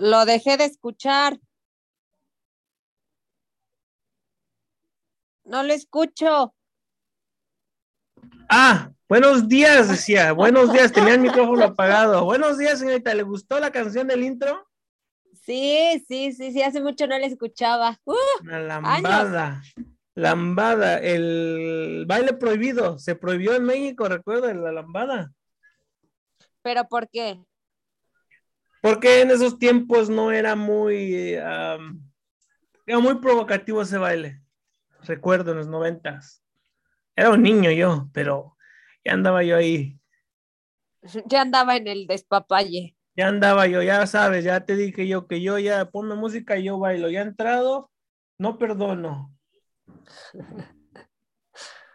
Lo dejé de escuchar. No lo escucho. Ah, buenos días, decía. Buenos días, tenía el micrófono apagado. Buenos días, señorita. ¿Le gustó la canción del intro? Sí, sí, sí, sí, hace mucho no la escuchaba. Uh, la lambada. Lambada, el baile prohibido. Se prohibió en México, recuerda, la lambada. ¿Pero por qué? Porque en esos tiempos no era muy, era muy provocativo ese baile. Recuerdo en los noventas. Era un niño yo, pero ya andaba yo ahí. Ya andaba en el despapalle. Ya andaba yo, ya sabes, ya te dije yo que yo ya ponme música y yo bailo. Ya he entrado, no perdono.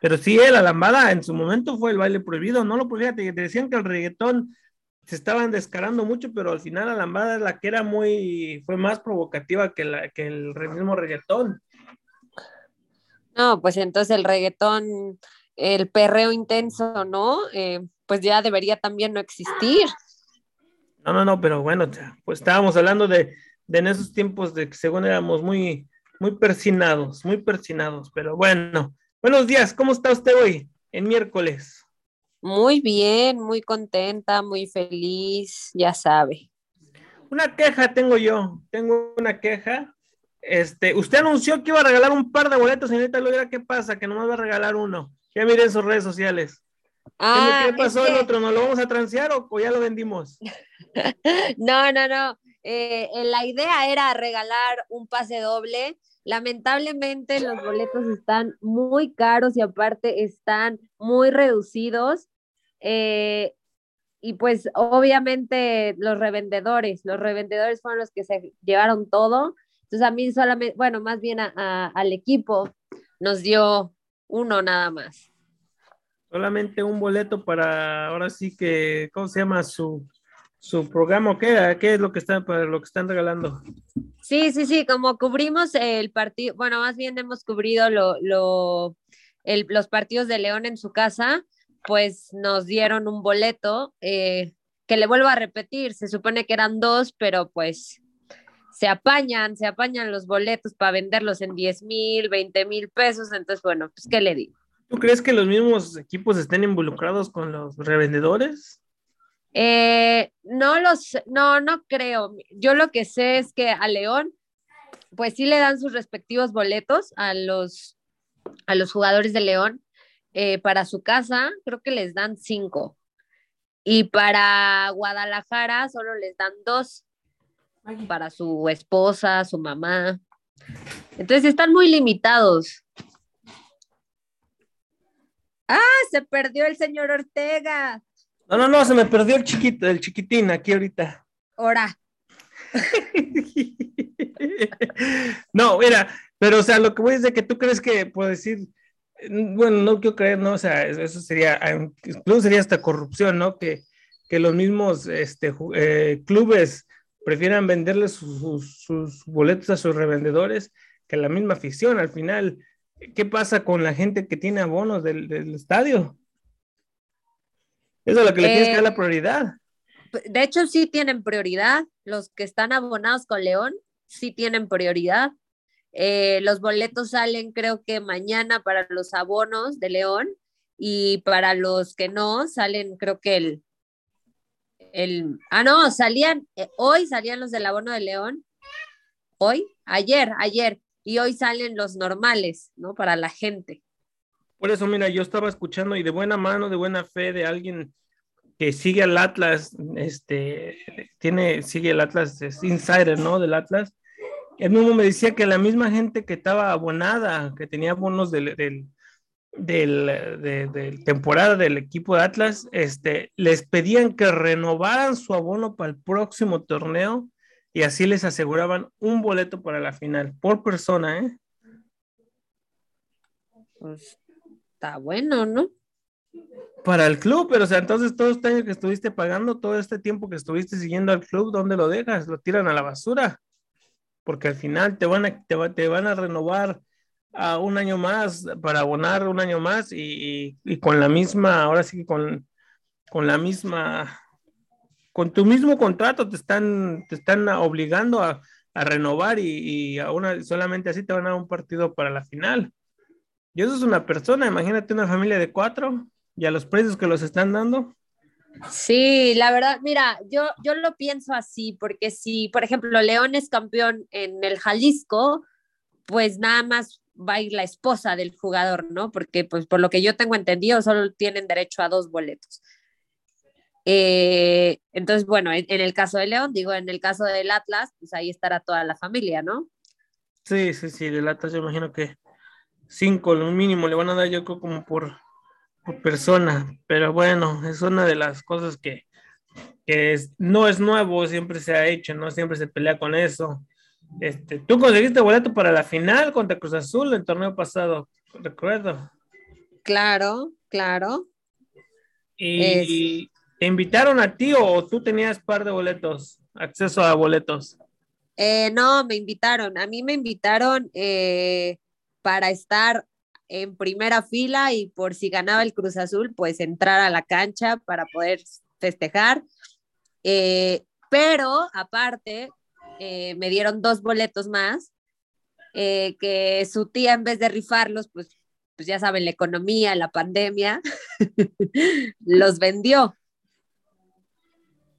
Pero sí, la lambada en su momento fue el baile prohibido, no lo fíjate, te decían que el reggaetón se estaban descarando mucho, pero al final la lambada es la que era muy, fue más provocativa que, la, que el mismo reggaetón. No, pues entonces el reggaetón, el perreo intenso, ¿no? Eh, pues ya debería también no existir. No, no, no, pero bueno, pues estábamos hablando de, de en esos tiempos de que según éramos muy, muy persinados, muy persinados, pero bueno. Buenos días, ¿cómo está usted hoy en miércoles? Muy bien, muy contenta, muy feliz, ya sabe. Una queja tengo yo, tengo una queja. Este, usted anunció que iba a regalar un par de boletos, señorita Logra, ¿qué pasa? Que nomás va a regalar uno. Ya miren sus redes sociales. Ah, ¿Qué, pasó el otro? ¿No lo vamos a transear o, ya lo vendimos? no, no, no. Eh, la idea era regalar un pase doble Lamentablemente los boletos están muy caros y aparte están muy reducidos. Eh, y pues obviamente los revendedores, los revendedores fueron los que se llevaron todo. Entonces a mí solamente, bueno, más bien al equipo nos dio uno nada más. Solamente un boleto para, ahora sí que, ¿cómo se llama su, su programa? ¿Qué, ¿Qué es lo que, están, para lo que están regalando? Sí, sí, sí, como cubrimos el partido, bueno, más bien hemos cubrido lo, lo, los partidos de León en su casa, pues nos dieron un boleto eh, que le vuelvo a repetir, se supone que eran dos, pero pues se apañan, se apañan los boletos para venderlos en 10 mil, 20 mil pesos, entonces bueno, pues ¿qué le digo? ¿Tú crees que los mismos equipos estén involucrados con los revendedores? Eh, no los, no, no creo. Yo lo que sé es que a León, pues sí le dan sus respectivos boletos a los, a los jugadores de León, eh, para su casa, creo que les dan cinco. Y para Guadalajara solo les dan dos. Para su esposa, su mamá. Entonces están muy limitados. Ah, se perdió el señor Ortega. No, no, no, se me perdió el chiquito, el chiquitín aquí ahorita. Ahora. no, mira, pero o sea, lo que voy es de que tú crees que, puedo decir, bueno, no quiero creer, ¿no? O sea, eso sería, incluso sería hasta corrupción, ¿no? Que, que los mismos este, eh, clubes prefieran venderle sus, sus, boletos a sus revendedores que la misma afición. Al final, ¿qué pasa con la gente que tiene abonos del, del estadio? Eso es lo que le tienes que dar la eh, prioridad. De hecho, sí tienen prioridad. Los que están abonados con León sí tienen prioridad. Eh, los boletos salen creo que mañana para los abonos de León y para los que no salen creo que el, el ah no, salían, eh, hoy salían los del abono de León, hoy, ayer, ayer, y hoy salen los normales, ¿no? Para la gente. Por eso, mira, yo estaba escuchando y de buena mano, de buena fe de alguien que sigue al Atlas, este, tiene, sigue el Atlas, es insider, ¿no? Del Atlas. Él mismo me decía que la misma gente que estaba abonada, que tenía bonos del, del, del, temporada del equipo de Atlas, este, les pedían que renovaran su abono para el próximo torneo y así les aseguraban un boleto para la final por persona, ¿eh? Pues está bueno, ¿no? Para el club, pero o sea, entonces todo este año que estuviste pagando, todo este tiempo que estuviste siguiendo al club, ¿dónde lo dejas? Lo tiran a la basura. Porque al final te van a, te, van a renovar a un año más para abonar un año más y, con la misma, ahora sí con, con la misma, con tu mismo contrato te están, te están obligando a, renovar y, a una, solamente así te van a dar un partido para la final. Y eso es una persona, imagínate una familia de cuatro y a los precios que los están dando. Sí, la verdad, mira, yo, yo lo pienso así, porque si, por ejemplo, León es campeón en el Jalisco, pues nada más va a ir la esposa del jugador, ¿no? Porque, pues, por lo que yo tengo entendido, solo tienen derecho a dos boletos. Eh, entonces, bueno, en, el caso de León, digo, en el caso del Atlas, pues ahí estará toda la familia, ¿no? Sí, sí, sí, del Atlas yo imagino que cinco, lo mínimo, le van a dar yo creo como por, persona, pero bueno, es una de las cosas que, no es nuevo, siempre se ha hecho, ¿no? Siempre se pelea con eso. Este, tú conseguiste boleto para la final contra Cruz Azul el torneo pasado, recuerdo. Claro, claro. ¿Y te invitaron a ti o tú tenías par de boletos, acceso a boletos? Eh, no, me invitaron. A mí me invitaron eh, para estar en primera fila y por si ganaba el Cruz Azul, pues entrar a la cancha para poder festejar. Eh, pero aparte, eh, me dieron dos boletos más, eh, que su tía en vez de rifarlos, pues, pues ya saben, la economía, la pandemia, los vendió.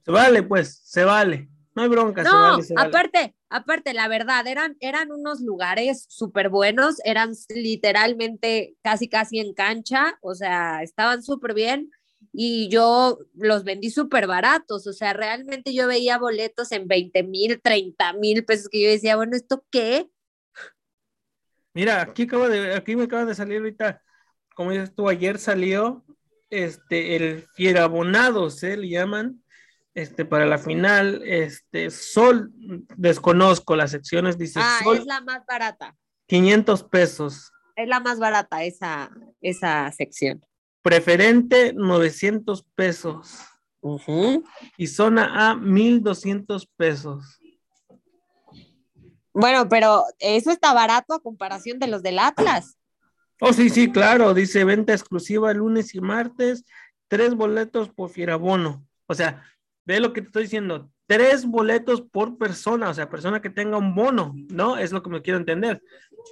Se vale, pues, se vale. No hay bronca. No, aparte, aparte, la verdad, eran, eran unos lugares súper buenos, eran literalmente casi, casi en cancha, o sea, estaban súper bien y yo los vendí súper baratos, o sea, realmente yo veía boletos en 20 mil, 30 mil pesos que yo decía, bueno, ¿esto qué? Mira, aquí, acabo de, aquí me acaba de salir ahorita, como dices tú, ayer salió este, el Fierabonado, ¿se le llaman? Este, para la final, este, Sol, desconozco las secciones, dice ah, Sol. es la más barata. 500 pesos. Es la más barata esa, esa sección. Preferente, 900 pesos. Y zona A, 1200 pesos. Bueno, pero eso está barato a comparación de los del Atlas. Oh, sí, sí, claro. Dice venta exclusiva lunes y martes, tres boletos por Fierabono. O sea, ve lo que te estoy diciendo, tres boletos por persona, o sea, persona que tenga un bono, ¿no? Es lo que me quiero entender.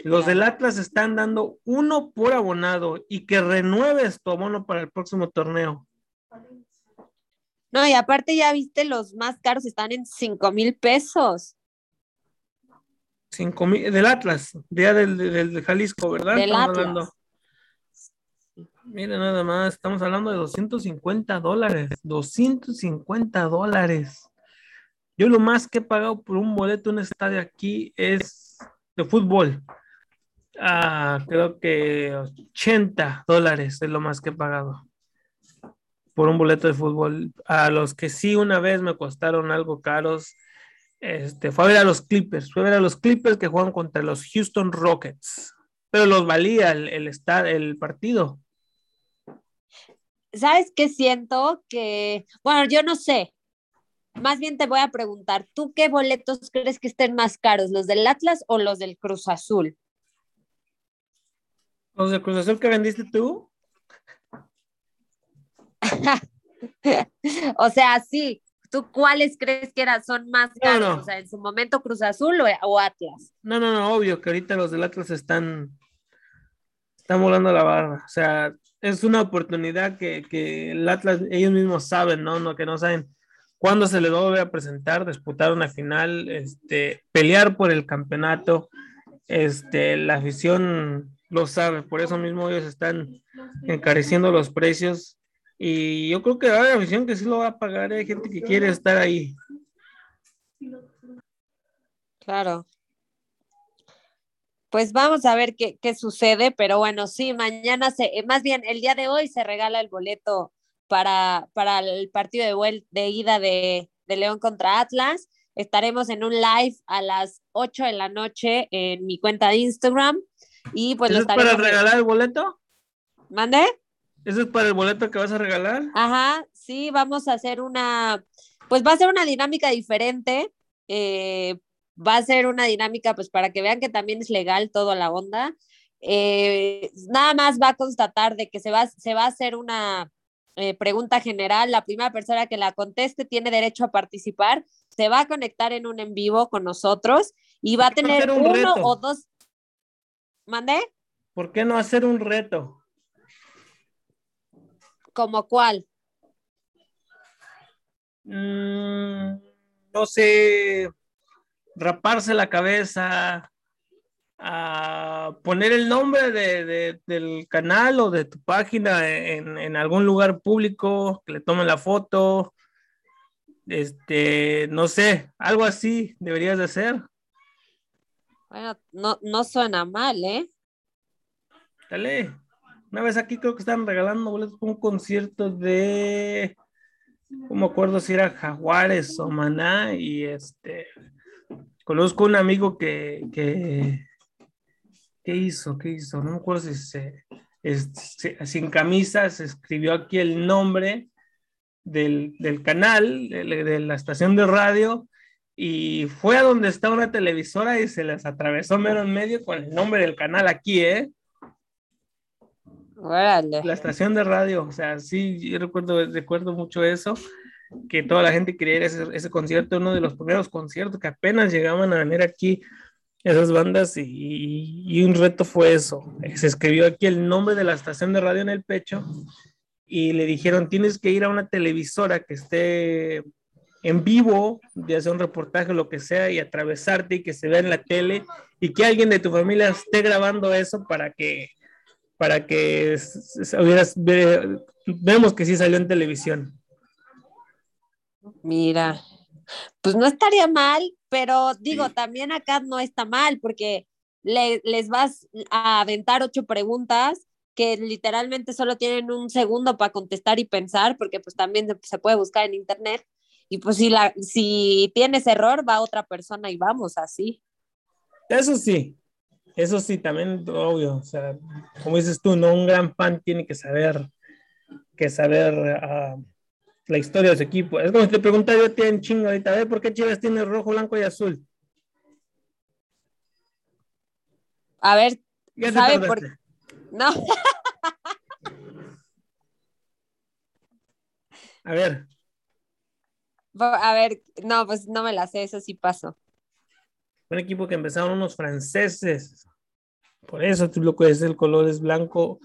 Los del Atlas están dando uno por abonado y que renueves tu abono para el próximo torneo. No, y aparte ya viste, los más caros están en cinco mil pesos. Cinco mil, del Atlas, día del, del, Jalisco, ¿verdad? Del Atlas. Mira nada más, estamos hablando de 250 dólares. 250 dólares. Yo lo más que he pagado por un boleto en un estadio aquí es de fútbol. Ah, creo que 80 dólares es lo más que he pagado por un boleto de fútbol. A los que sí una vez me costaron algo caros, este, fue a ver a los Clippers, fue a ver a los Clippers que juegan contra los Houston Rockets, pero los valía el, el, el partido. ¿Sabes qué siento? Que, bueno, yo no sé. Más bien te voy a preguntar, ¿tú qué boletos crees que estén más caros, los del Atlas o los del Cruz Azul? ¿Los del Cruz Azul que vendiste tú? o sea, sí. ¿Tú cuáles crees que eran, son más caros? O sea, en su momento Cruz Azul o, Atlas. No, no, no, obvio que ahorita los del Atlas están, están volando la barra. O sea, es una oportunidad que, el Atlas, ellos mismos saben, ¿no? ¿no? Que no saben cuándo se les va a presentar, disputar una final, este, pelear por el campeonato. Este, la afición lo sabe, por eso mismo ellos están encareciendo los precios y yo creo que hay afición que sí lo va a pagar, hay gente que quiere estar ahí. Claro. Pues vamos a ver qué, qué sucede, pero bueno, sí, mañana se, más bien el día de hoy se regala el boleto para, para el partido de, de ida de, de León contra Atlas. Estaremos en un live a las 8 de la noche en mi cuenta de Instagram. Y pues ¿Eso es para regalar el boleto? ¿Mande? ¿Eso es para el boleto que vas a regalar? Ajá, sí, vamos a hacer una, pues va a ser una dinámica diferente. Eh, va a ser una dinámica, pues para que vean que también es legal toda la onda. Eh, nada más va a constatar de que se va, se va a hacer una eh, pregunta general. La primera persona que la conteste tiene derecho a participar. Se va a conectar en un en vivo con nosotros y va a tener uno o dos. ¿Mandé? ¿Por qué no hacer un reto? ¿Como cuál? Mm, no sé, raparse la cabeza, a poner el nombre de, del canal o de tu página en, algún lugar público, que le tomen la foto, este, no sé, algo así deberías de hacer. Bueno, no, no suena mal, ¿eh? Dale. Una vez aquí creo que están regalando boletos para un concierto de, no me acuerdo si era Jaguares o Maná, y este, conozco un amigo que, que ¿Qué hizo? ¿Qué hizo? No me acuerdo si se, sin camisa se escribió aquí el nombre del, canal, de, la estación de radio, y fue a donde está una televisora y se les atravesó mero en medio con el nombre del canal aquí, ¿eh? La estación de radio, o sea, sí, yo recuerdo, recuerdo mucho eso, que toda la gente quería ir a ese, ese concierto, uno de los primeros conciertos que apenas llegaban a venir aquí esas bandas y, un reto fue eso. Se escribió aquí el nombre de la estación de radio en el pecho y le dijeron, tienes que ir a una televisora que esté en vivo, de hacer un reportaje, lo que sea, y atravesarte y que se vea en la tele y que alguien de tu familia esté grabando eso para que, para que vemos que sí salió en televisión. Mira, pues no estaría mal, pero digo, también acá no está mal porque les vas a aventar ocho preguntas que literalmente solo tienen un segundo para contestar y pensar, porque pues también se puede buscar en internet. Y pues si, la, si tienes error, va otra persona y vamos así. Eso sí, eso sí, también obvio. O sea, como dices tú, no un gran fan tiene que saber, que saber uh, la historia de su equipo. Es como si te preguntara yo a chingo ahorita, a ver por qué Chivas tiene rojo, blanco y azul. A ver, ¿sabe por No. a ver. A ver, no, pues no me la sé, eso sí pasó. Un equipo que empezaron unos franceses. Por eso tú lo que es el color es blanco,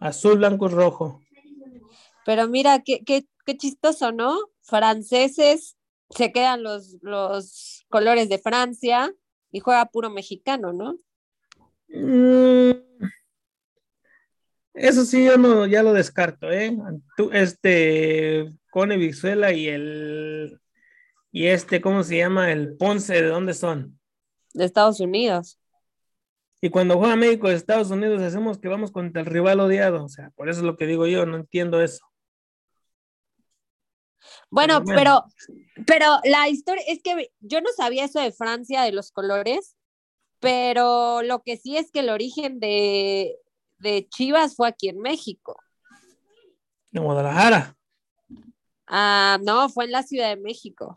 azul, blanco, rojo. Pero mira, qué, qué, qué chistoso, ¿no? Franceses se quedan los, los colores de Francia y juega puro mexicano, ¿no? Mm, eso sí, yo no, ya lo descarto, ¿eh? este, Cone Vixuela y el, y este, ¿cómo se llama? El Ponce, ¿de dónde son? De Estados Unidos. Y cuando juega México de Estados Unidos, hacemos que vamos contra el rival odiado. O sea, por eso es lo que digo yo, no entiendo eso. Bueno, pero, pero la historia es que yo no sabía eso de Francia, de los colores, pero lo que sí es que el origen de, Chivas fue aquí en México. ¿En Guadalajara? Ah, no, fue en la Ciudad de México.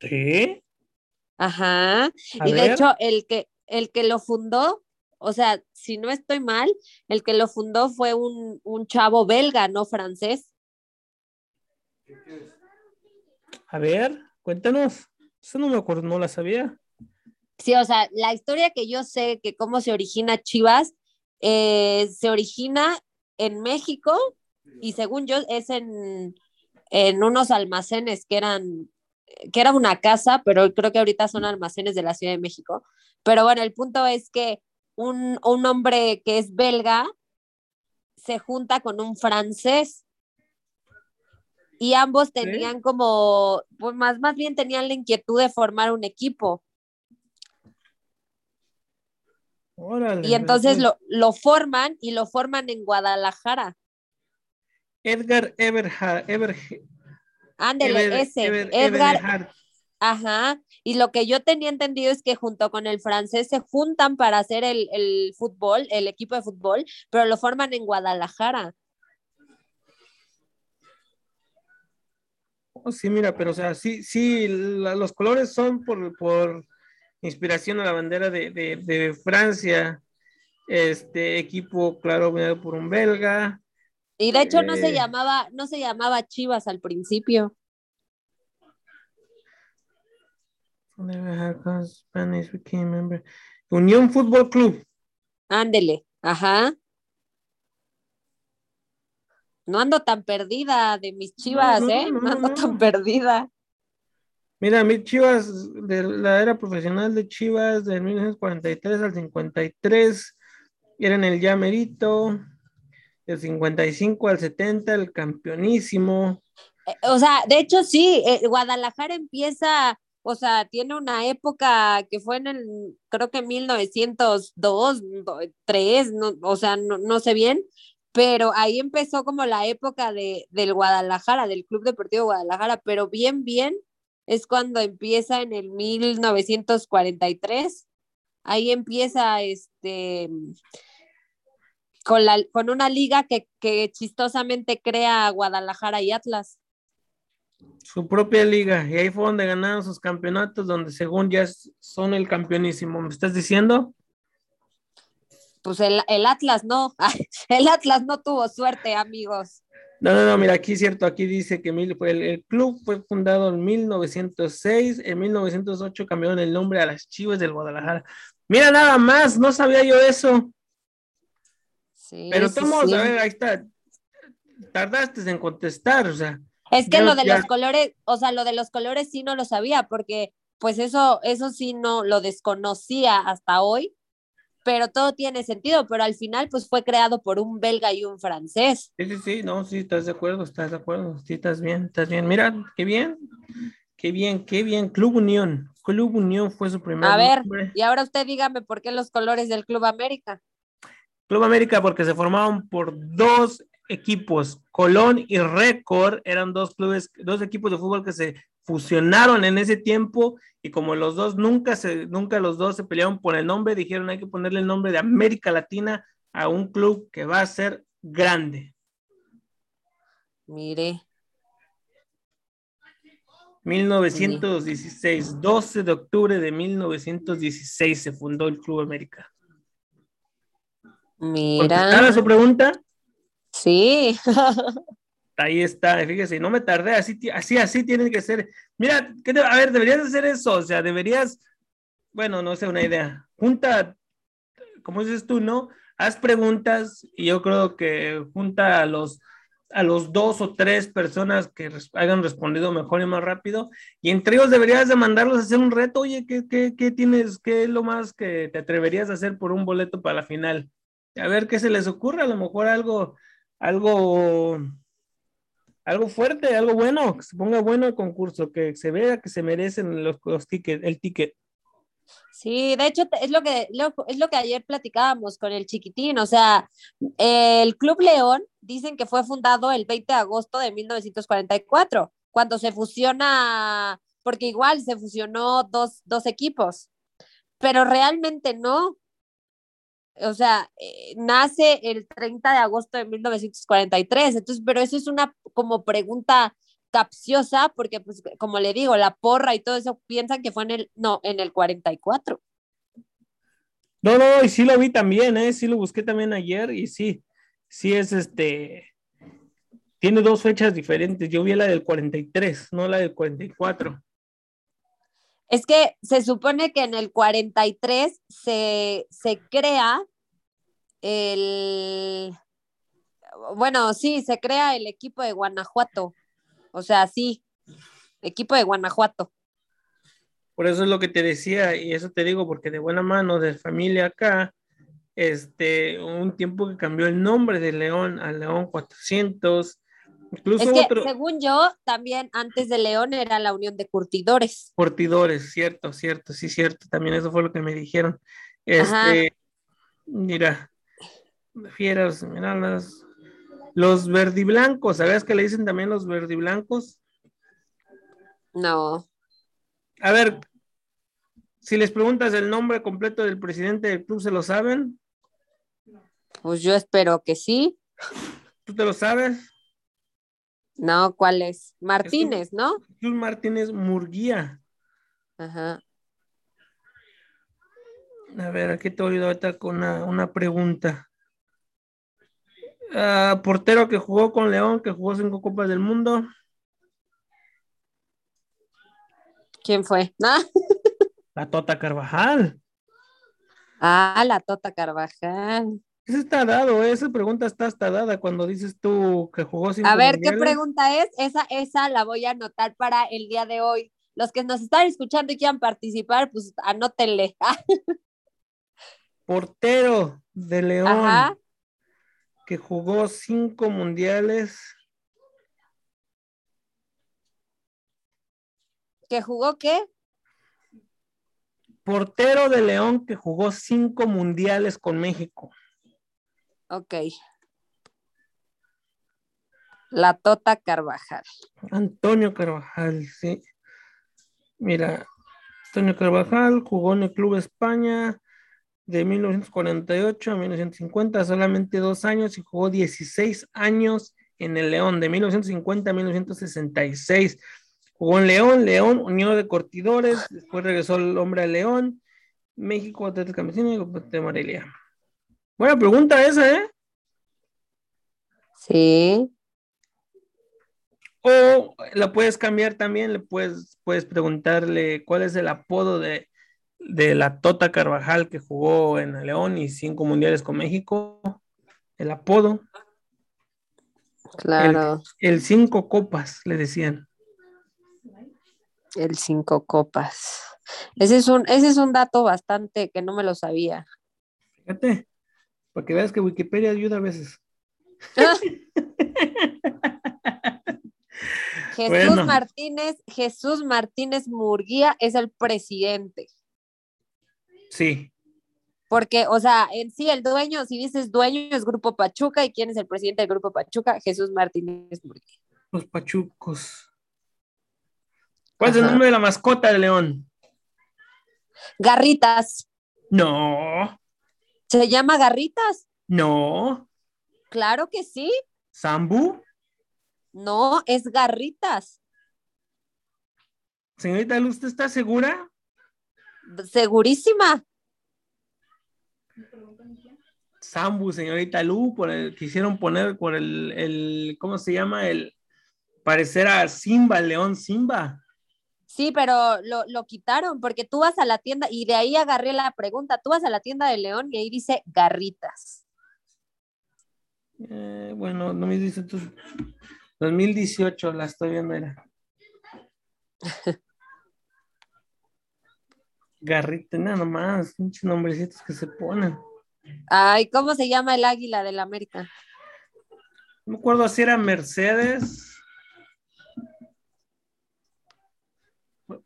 ¿Sí? Ajá. y de hecho, el que, el que lo fundó, o sea, si no estoy mal, el que lo fundó fue un, un chavo belga, no francés. A ver, cuéntanos. Eso no me acuerdo, no la sabía. Sí, o sea, la historia que yo sé que cómo se origina Chivas, eh, se origina en México y según yo es en, en unos almacenes que eran, que era una casa, pero creo que ahorita son almacenes de la Ciudad de México. Pero bueno, el punto es que un, un hombre que es belga se junta con un francés y ambos tenían como, pues más, más bien tenían la inquietud de formar un equipo. y entonces lo, lo, forman y lo forman en Guadalajara. Edgar Everhard. Ever, Ándele, ese. Edgar. Ajá. Y lo que yo tenía entendido es que junto con el francés se juntan para hacer el, el fútbol, el equipo de fútbol, pero lo forman en Guadalajara. Sí, mira, pero o sea, sí, sí, los colores son por, por inspiración a la bandera de, de, Francia. Este equipo, claro, por un belga. Y de hecho no se eh, llamaba, no se llamaba Chivas al principio. Unión Fútbol Club. Ándele, ajá. No ando tan perdida de mis chivas, ¿eh? No, ando tan perdida. Mira, mis chivas de la era profesional de Chivas de 1943 al 53 eran el ya merito, del 55 al 70 el campeonísimo. Eh, o sea, de hecho sí, eh, Guadalajara empieza, o sea, tiene una época que fue en el, creo que 1902, 3, no, o sea, no, no sé bien, pero ahí empezó como la época de, del Guadalajara, del Club Deportivo Guadalajara, pero bien, bien es cuando empieza en el 1943, ahí empieza este con, la, con una liga que, que chistosamente crea Guadalajara y Atlas. Su propia liga, y ahí fue donde ganaron sus campeonatos, donde según ya son el campeonísimo. ¿Me estás diciendo? Pues el, Atlas no, el Atlas no tuvo suerte, amigos. No, no, no, mira, aquí es cierto, aquí dice que el, el, club fue fundado en 1906, en 1908 cambiaron el nombre a las Chivas del Guadalajara. Mira, nada más, no sabía yo eso. Sí, Pero todos, a ver, ahí está. Tardaste en contestar, o sea. Es que lo de los colores, o sea, lo de los colores sí no lo sabía, porque pues eso, eso sí no lo desconocía hasta hoy pero todo tiene sentido, pero al final pues fue creado por un belga y un francés. Sí, sí, sí, no, sí, estás de acuerdo, estás de acuerdo, sí, estás bien, estás bien. Mira, qué bien, qué bien, qué bien. Club Unión, Club Unión fue su primer. A ver, y ahora usted dígame por qué los colores del Club América. Club América porque se formaron por dos equipos, Colón y Récord, eran dos clubes, dos equipos de fútbol que se fusionaron en ese tiempo y como los dos nunca se, nunca los dos se pelearon por el nombre, dijeron hay que ponerle el nombre de América Latina a un club que va a ser grande. Mire. 1916, 12 de octubre de 1916 se fundó el Club América. Mira. su pregunta? Sí. Ahí está, fíjese, no me tardé, así, así, así tiene que ser. Mira, a ver, deberías hacer eso, o sea, deberías, bueno, no sé, una idea. Junta, como dices tú, ¿no? Haz preguntas y yo creo que junta a los, a los dos o tres personas que hayan respondido mejor y más rápido, y entre ellos deberías de mandarlos a hacer un reto, oye, ¿qué, qué, qué tienes, qué es lo más que te atreverías a hacer por un boleto para la final? A ver qué se les ocurre, a lo mejor algo, algo algo fuerte, algo bueno, que se ponga bueno el concurso, que se vea que se merecen los, tickets, el ticket. Sí, de hecho es lo que es lo que ayer platicábamos con el chiquitín, o sea, el Club León dicen que fue fundado el 20 de agosto de 1944, cuando se fusiona, porque igual se fusionó dos, dos equipos, pero realmente no, o sea, eh, nace el 30 de agosto de 1943, entonces, pero eso es una como pregunta capciosa, porque pues como le digo, la porra y todo eso piensan que fue en el, no, en el 44. No, no, y sí lo vi también, ¿eh? Sí lo busqué también ayer y sí, sí es este, tiene dos fechas diferentes, yo vi la del 43, no la del 44. Es que se supone que en el 43 se, se crea el, bueno, sí, se crea el equipo de Guanajuato. O sea, sí, equipo de Guanajuato. Por eso es lo que te decía, y eso te digo, porque de buena mano de familia acá, este, un tiempo que cambió el nombre de León a León 400. Incluso Es que, otro. según yo, también antes de León era la Unión de Curtidores. Curtidores, cierto, cierto, sí, cierto. También eso fue lo que me dijeron. Ajá. Este, mira, fieras, mira las. Los verdiblancos, ¿sabes que le dicen también los verdiblancos? No. A ver, si les preguntas el nombre completo del presidente del club, ¿se lo saben? Pues yo espero que sí. ¿Tú te lo sabes? No, ¿cuál es? Martínez, ¿no? Jesús Martínez Murguía. Ajá. A ver, aquí te voy a ayudar ahorita con una, una pregunta. Ah, portero que jugó con León, que jugó cinco Copas del Mundo. ¿Quién fue? Ah, La Tota Carvajal. Ah, la Tota Carvajal. Ese está dado, ¿eh? esa pregunta está hasta dada cuando dices tú que jugó cinco A ver, ¿qué pregunta es? Esa, esa la voy a anotar para el día de hoy. Los que nos están escuchando y quieran participar, pues anótenle. Portero de León, Ajá. que jugó cinco mundiales. ¿Que jugó qué? Portero de León que jugó cinco mundiales con México. Ok. La Tota Carvajal. Antonio Carvajal, sí. Mira, Antonio Carvajal jugó en el Club España de 1948 a 1950, solamente dos años y jugó 16 años en el León, de 1950 a 1966. Jugó en León, León, Unión de Cortidores, después regresó el hombre a León, México, Atlético Campesino y de Morelia. Buena pregunta esa, ¿eh? Sí. O la puedes cambiar también, le puedes, puedes preguntarle cuál es el apodo de, de la Tota Carvajal que jugó en el León y cinco mundiales con México. El apodo, Claro. el cinco copas, le decían. El cinco copas. Ese es un, ese es un dato bastante que no me lo sabía. Fíjate, para que veas que Wikipedia ayuda a veces. Jesús Bueno. Martínez, Jesús Martínez Murguía es el presidente. Sí, Porque, o sea, en sí el dueño, si dices dueño es Grupo Pachuca, ¿y quién es el presidente del Grupo Pachuca? Jesús Martínez Murguía. los pachucos. ¿Cuál es el nombre de la mascota de León? Garritas. No, ¿Se llama Garritas? no. Claro que sí. ¿Sambu? No, es Garritas. Señorita Luz, ¿usted está segura? Segurísima. Sambu, señorita Lu, por el, quisieron poner por el, el, ¿cómo se llama? El parecer a Simba, el león Simba. Sí, pero lo, lo quitaron porque tú vas a la tienda y de ahí agarré la pregunta. Tú vas a la tienda de León y ahí dice Garritas. Eh, bueno, no me dice tú. 2018 la estoy viendo, era. Garrita, nada más, pinches nombrecitos que se ponen. Ay, ¿cómo se llama el águila del América? No me acuerdo si era Mercedes.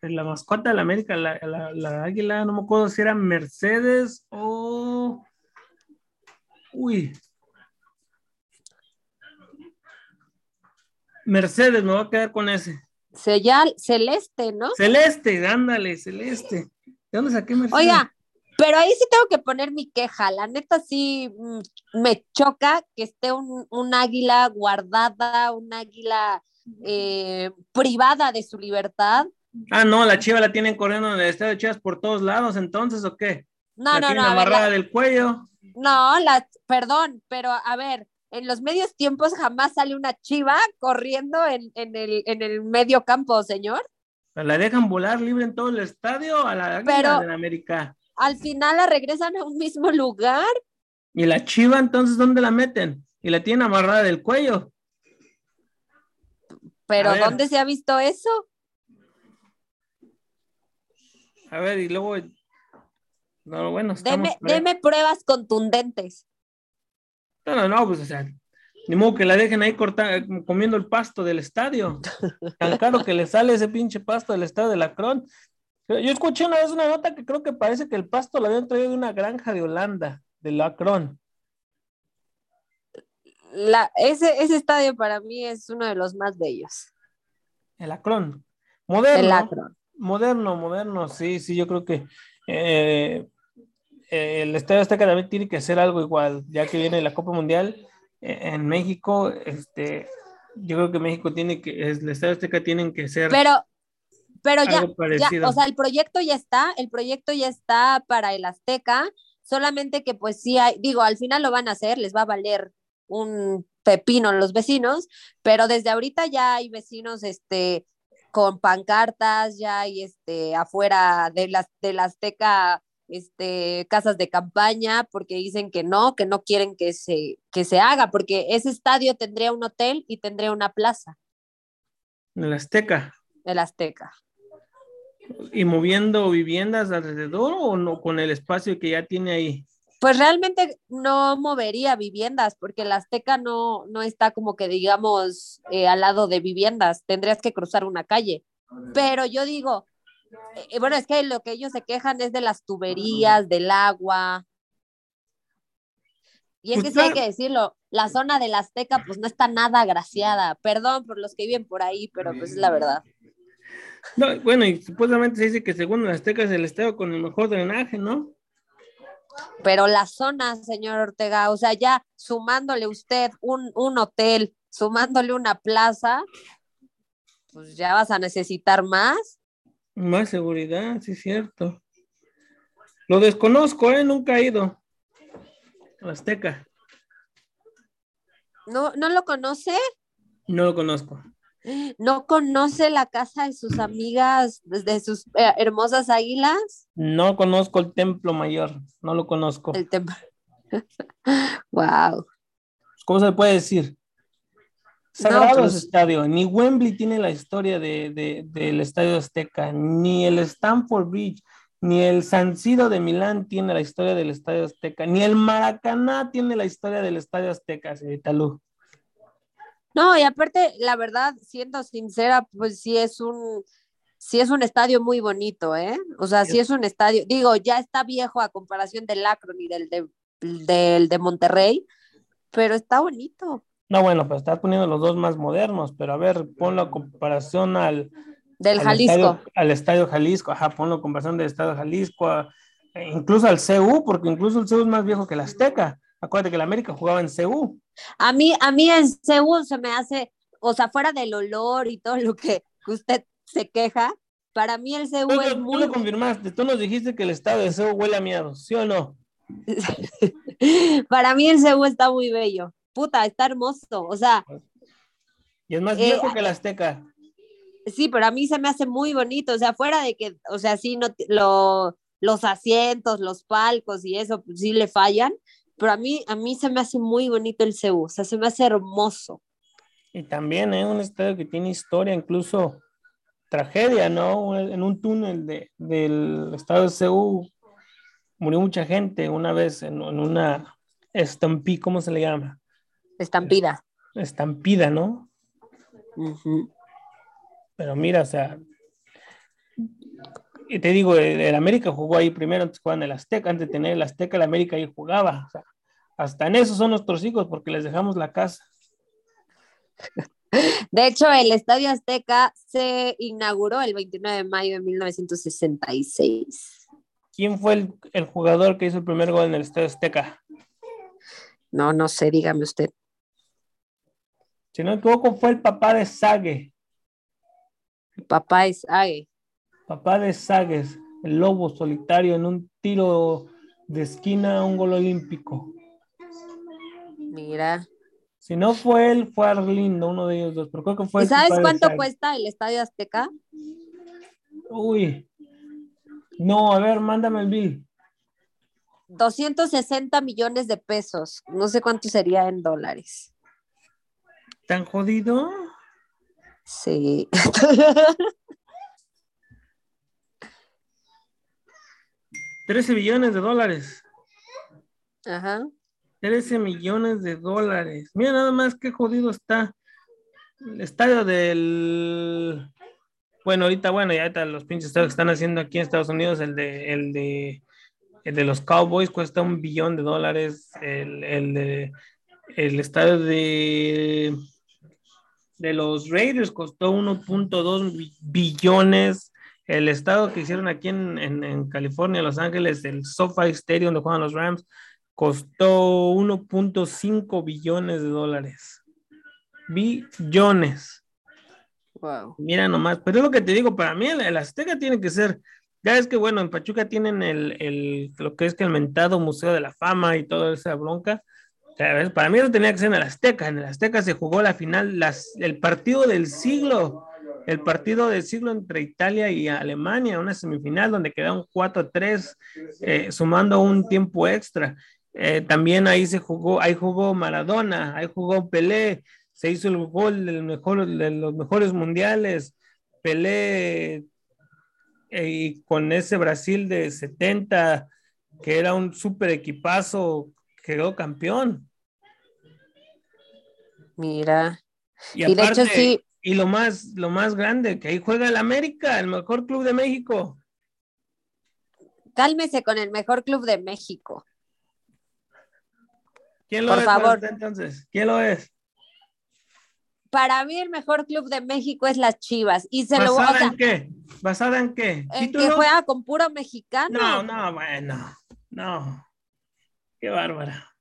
La mascota de la América, la, la- la águila, no me acuerdo si era Mercedes o. Uy. Mercedes, me voy a quedar con ese. Celeste, ¿no? Celeste, ándale, Celeste. ¿De dónde saqué Mercedes? Oiga, pero ahí sí tengo que poner mi queja. La neta sí mm, me choca que esté un, un águila guardada, un águila eh, privada de su libertad. Ah, no, la chiva la tienen corriendo en el estadio de Chivas por todos lados, entonces, ¿o qué? No, la no, no, amarrada del cuello. no, la, perdón, pero a ver, en los medios tiempos jamás sale una chiva corriendo en, en el, en el medio campo, señor. ¿La dejan volar libre en todo el estadio a la Pero- de la América? Al final la regresan a un mismo lugar. ¿Y la chiva entonces dónde la meten? Y la tienen amarrada del cuello. Pero. ¿dónde se ha visto eso? A ver, y luego No, bueno, deme, deme pruebas contundentes. No, no, no, pues o sea, ni modo que la dejen ahí cortar, comiendo el pasto del estadio. Tan caro que le sale ese pinche pasto del estadio de la Cron. Yo escuché una vez una nota que creo que parece que el pasto lo habían traído de una granja de Holanda, de la Cron. La, ese, ese estadio para mí es uno de los más bellos. El Acron. Moderno. El Acron. Moderno, moderno, sí, sí, yo creo que eh, el Estadio Azteca también tiene que hacer algo igual, ya que viene la Copa Mundial eh, en México, este, yo creo que México tiene que, el Estadio Azteca tienen que ser. Pero, pero ya, ya, o sea, el proyecto ya está, el proyecto ya está para el Azteca, solamente que pues sí hay, digo, al final lo van a hacer, les va a valer un pepino los vecinos, pero desde ahorita ya hay vecinos, este, con pancartas, ya hay, este, afuera de la, de la Azteca, este, casas de campaña, porque dicen que no, que no quieren que se, que se haga, porque ese estadio tendría un hotel y tendría una plaza. El Azteca. El Azteca. ¿Y moviendo viviendas alrededor o no con el espacio que ya tiene ahí? Pues realmente no movería viviendas porque el Azteca no, no está como que digamos eh, al lado de viviendas, tendrías que cruzar una calle. Pero yo digo, eh, bueno, es que lo que ellos se quejan es de las tuberías, del agua. Y es pues que sí hay que decirlo, la zona del Azteca pues no está nada agraciada. Perdón por los que viven por ahí, pero pues es la verdad. No, bueno, y supuestamente se dice que según el Azteca es el estado con el mejor drenaje, ¿no? Pero la zona, señor Ortega, o sea, ya sumándole usted un, un hotel, sumándole una plaza, pues ya vas a necesitar más. Más seguridad, sí, cierto. Lo desconozco, ¿eh? Nunca he ido. Azteca. ¿No, ¿No lo conoce? No lo conozco no conoce la casa de sus amigas, de sus eh, hermosas águilas. No conozco el templo mayor, no lo conozco. El templo. wow. ¿Cómo se puede decir? Sagrado pues estadio. Ni Wembley tiene la historia de, del estadio Azteca, ni el Stamford Bridge, ni el San Siro de Milán tiene la historia del estadio Azteca, ni el Maracaná tiene la historia del estadio Azteca, señorita Lu. No, y aparte, la verdad, siendo sincera, pues sí es un, sí es un estadio muy bonito, ¿eh? O sea, sí es un estadio, digo, ya está viejo a comparación del Akron y del de, del de Monterrey, pero está bonito. No, bueno, pues estás poniendo los dos más modernos, pero a ver, pon la comparación al... Del Jalisco. al estadio Jalisco, ajá, pon la comparación del estadio Jalisco, incluso al CU, porque incluso el CU es más viejo que el Azteca. Acuérdate que el América jugaba en CU. A mí, a mí en CU se me hace, o sea, fuera del olor y todo lo que usted se queja, para mí el CU es muy... Tú lo confirmaste, tú nos dijiste que el estado de CU huele a miedo, ¿sí o no? para mí el CU está muy bello. Puta, está hermoso, o sea... Y es más viejo eh, que el Azteca. Sí, pero a mí se me hace muy bonito, o sea, fuera de que, o sea, sí, no, lo, los asientos, los palcos y eso, pues sí le fallan, pero a mí, a mí se me hace muy bonito el Ceú, o sea, se me hace hermoso. Y también es ¿eh? un estadio que tiene historia, incluso tragedia, ¿no? En un túnel de, del estado de Ceú murió mucha gente una vez en, una estampida, ¿cómo se le llama? Estampida. Estampida, ¿no? Pero mira, o sea, y te digo, el, América jugó ahí primero, antes jugaba en el Azteca, antes de tener el Azteca, el América ahí jugaba. O sea, hasta en eso son nuestros hijos porque les dejamos la casa. De hecho, el Estadio Azteca se inauguró el 29 de mayo de 1966. ¿Quién fue el, jugador que hizo el primer gol en el Estadio Azteca? No, no sé, dígame usted. Si no me equivoco, fue el papá de Sague. El papá de Sague. Papá de Sagues, el lobo solitario en un tiro de esquina, un gol olímpico. Mira. Si no fue él, fue Arlindo, uno de ellos dos, pero creo que fue. ¿Y sabes cuánto cuesta el Estadio Azteca? Uy. No, a ver, mándame el bill. 260 millones de pesos. No sé cuánto sería en dólares. ¿Tan jodido? Sí. 13 billones de dólares. Ajá. 13 millones de dólares. Mira nada más qué jodido está. El estadio del. Bueno, ahorita, bueno, ya está los pinches estadios que están haciendo aquí en Estados Unidos, el de, el de, el de los Cowboys cuesta un billón de dólares. El, el de el estadio de, de los Raiders costó 1.2 billones. El estado que hicieron aquí en, en, en, California, Los Ángeles, el SoFi Stadium donde juegan los Rams, costó 1.5 billones de dólares. Billones. Wow. Mira nomás, pero es lo que te digo, para mí el, el Azteca tiene que ser, ya es que bueno, en Pachuca tienen el, el, lo que es que el mentado Museo de la Fama y toda esa bronca. Para mí eso tenía que ser en el Azteca. En el Azteca se jugó la final, las, el partido del siglo, el partido del siglo entre Italia y Alemania, una semifinal donde quedaron 4-3, eh, sumando un tiempo extra. Eh, también ahí se jugó, ahí jugó Maradona, ahí jugó Pelé, se hizo el gol del mejor, de los mejores mundiales, Pelé eh, y con ese Brasil de 70, que era un super equipazo, quedó campeón. Mira. Y, Y de hecho sí, y lo más, lo más grande, que ahí juega el América, el mejor club de México. cálmese con el mejor club de México. ¿Quién lo Por es para favor. usted, entonces? ¿Quién lo es? Para mí el mejor club de México es las Chivas y se lo ¿Basada o sea, en qué? ¿Basada en qué? en que juega con puro mexicano. No, no, bueno, no. Qué bárbara.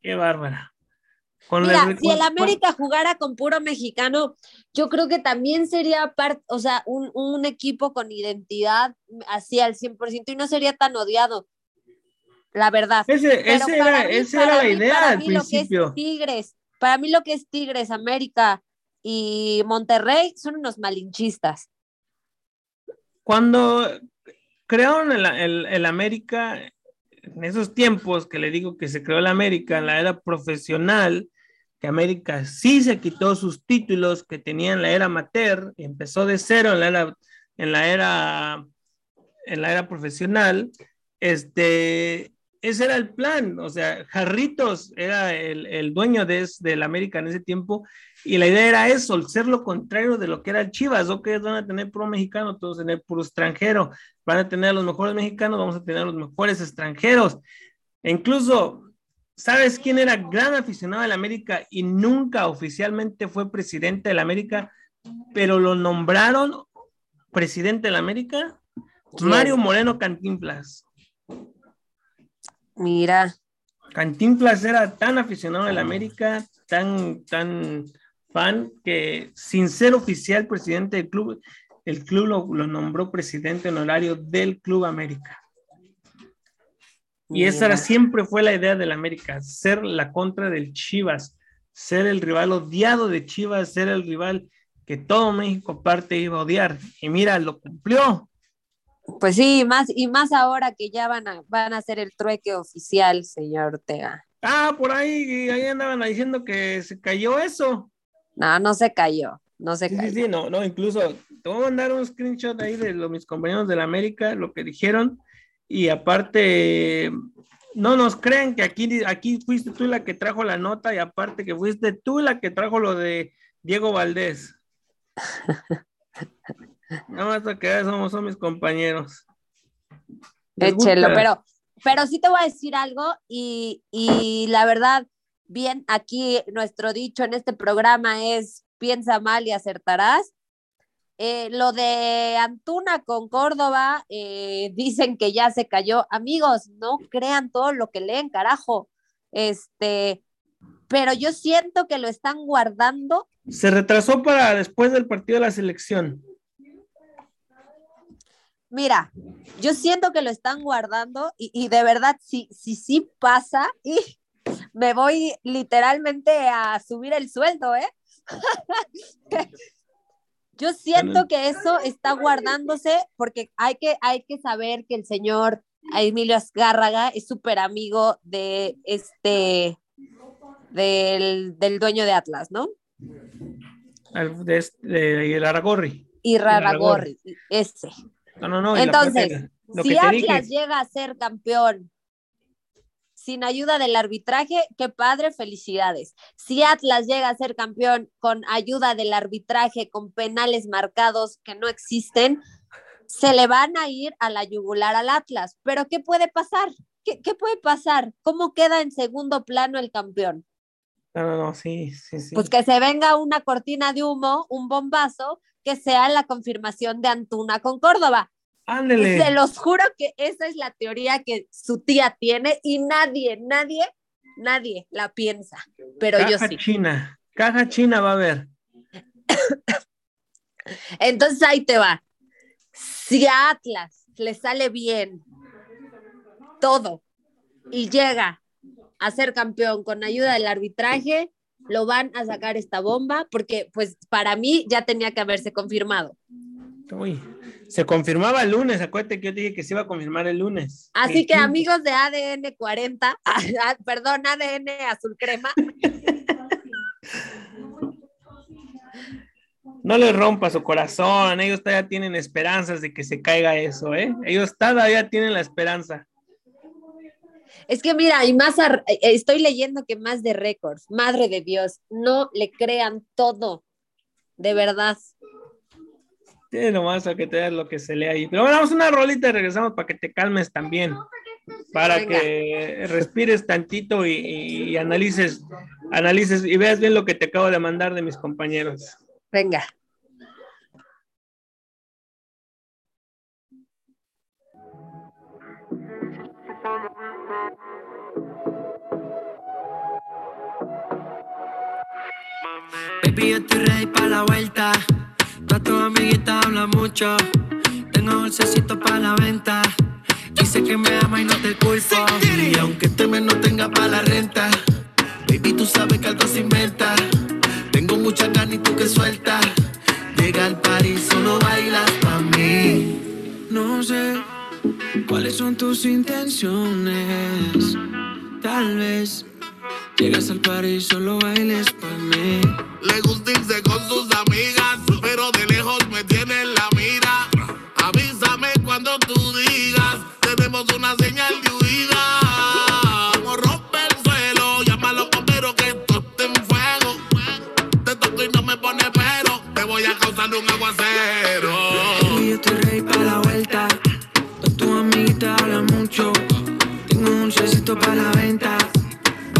Qué bárbara. Con Mira, el- si el América jugara con puro mexicano, yo creo que también sería parte, o sea, un, un equipo con identidad así al 100% y no sería tan odiado. La verdad. Ese, ese era, mí- esa era la mí- idea para al mí lo que es principio. Tigres, para mí lo que es Tigres, América y Monterrey son unos malinchistas. Cuando crearon el, el- el América, en esos tiempos que le digo que se creó el América, en la era profesional, que América sí se quitó sus títulos que tenía en la era amateur y empezó de cero en la era, en la era, en la era profesional, este, ese era el plan, o sea, Jarritos era el, el dueño de, del América en ese tiempo y la idea era eso, ser lo contrario de lo que era el Chivas, ok, van a tener puro mexicano, todos van a tener puro extranjero, van a tener a los mejores mexicanos, vamos a tener a los mejores extranjeros. E incluso, ¿sabes quién era gran aficionado del América y nunca oficialmente fue presidente del América, pero lo nombraron presidente del América? Mario Moreno Cantinflas. Mira, Cantinflas era tan aficionado del América, tan, tan fan, que sin ser oficial presidente del club, el club lo, lo nombró presidente honorario del Club América. Y esa era, siempre fue la idea del América, ser la contra del Chivas, ser el rival odiado de Chivas, ser el rival que todo México aparte iba a odiar. Y mira, lo cumplió. Pues sí, más y más ahora que ya van a van a hacer el trueque oficial, señor Ortega. Ah, por ahí, ahí andaban diciendo que se cayó eso. No, no se cayó, no se Sí, cayó. sí, sí, no, no, incluso te voy a mandar un screenshot ahí de los, mis compañeros de la América, lo que dijeron, y aparte, no nos creen que aquí, aquí fuiste tú la que trajo la nota, y aparte que fuiste tú la que trajo lo de Diego Valdés. Más para que somos son mis compañeros. Échelo, pero, pero sí te voy a decir algo y, y la verdad, bien, aquí nuestro dicho en este programa es piensa mal y acertarás. Eh, lo de Antuna con Córdoba, eh, dicen que ya se cayó. Amigos, no crean todo lo que leen, carajo. Este, pero yo siento que lo están guardando. Se retrasó para después del partido de la selección. Mira, yo siento que lo están guardando y, y de verdad, si sí si, si pasa, y me voy literalmente a subir el sueldo, ¿eh? Yo siento que eso está guardándose porque hay que, hay que saber que el señor Emilio Azcárraga es súper amigo de este, del, del dueño de Atlas, ¿no? Al- De, este- de, el Aragorri. Y Raragorri, ese. No, no, no. Entonces, si Atlas llega a ser campeón sin ayuda del arbitraje, qué padre, felicidades. Si Atlas llega a ser campeón con ayuda del arbitraje, con penales marcados que no existen, se le van a ir a la yugular al Atlas. Pero ¿qué puede pasar? ¿Qué, qué puede pasar? ¿Cómo queda en segundo plano el campeón? No, no, no, sí, sí, sí. Pues que se venga una cortina de humo, un bombazo, que sea la confirmación de Antuna con Córdoba. Ándele. Se los juro que esa es la teoría que su tía tiene y nadie, nadie, nadie la piensa. Pero yo sí. China, caja china va a haber. Entonces ahí te va. Si a Atlas le sale bien todo y llega a ser campeón con ayuda del arbitraje, lo van a sacar esta bomba porque pues para mí ya tenía que haberse confirmado. Uy, se confirmaba el lunes, acuérdate que yo dije que se iba a confirmar el lunes. Así que amigos de ADN 40, perdón, ADN azul crema. No le rompa su corazón, ellos todavía tienen esperanzas de que se caiga eso, ¿eh? Ellos todavía tienen la esperanza. Es que mira, y más eh, estoy leyendo que más de récords, madre de Dios, no le crean todo, de verdad. Tiene nomás a que te lo que se lee ahí. Pero bueno, vamos una rolita y regresamos para que te calmes también. Para que respires tantito y, analices, analices y veas bien lo que te acabo de mandar de mis compañeros. Venga. Baby, yo estoy ready para la vuelta. Toda tu amiguita habla mucho. Tengo dulcecito para la venta. Dice que me ama y no te culpo. Y aunque este mes no tenga para la renta, baby, tú sabes que algo se inventa. Tengo mucha carne y tú que suelta. Llega al y solo bailas para mí. No sé cuáles son tus intenciones. Tal vez llegas al par y solo bailes para mí. Le gusta irse con sus amigas, pero de lejos me tiene en la mira. Avísame cuando tú digas, tenemos una señal de huida. Como rompe el suelo, llámalo pero que esto en fuego. Te toco y no me pone pero, te voy a causar un aguacero. Y yo estoy rey para la vuelta, tu amiguita habla mucho. Tengo un dulcecito para la venta.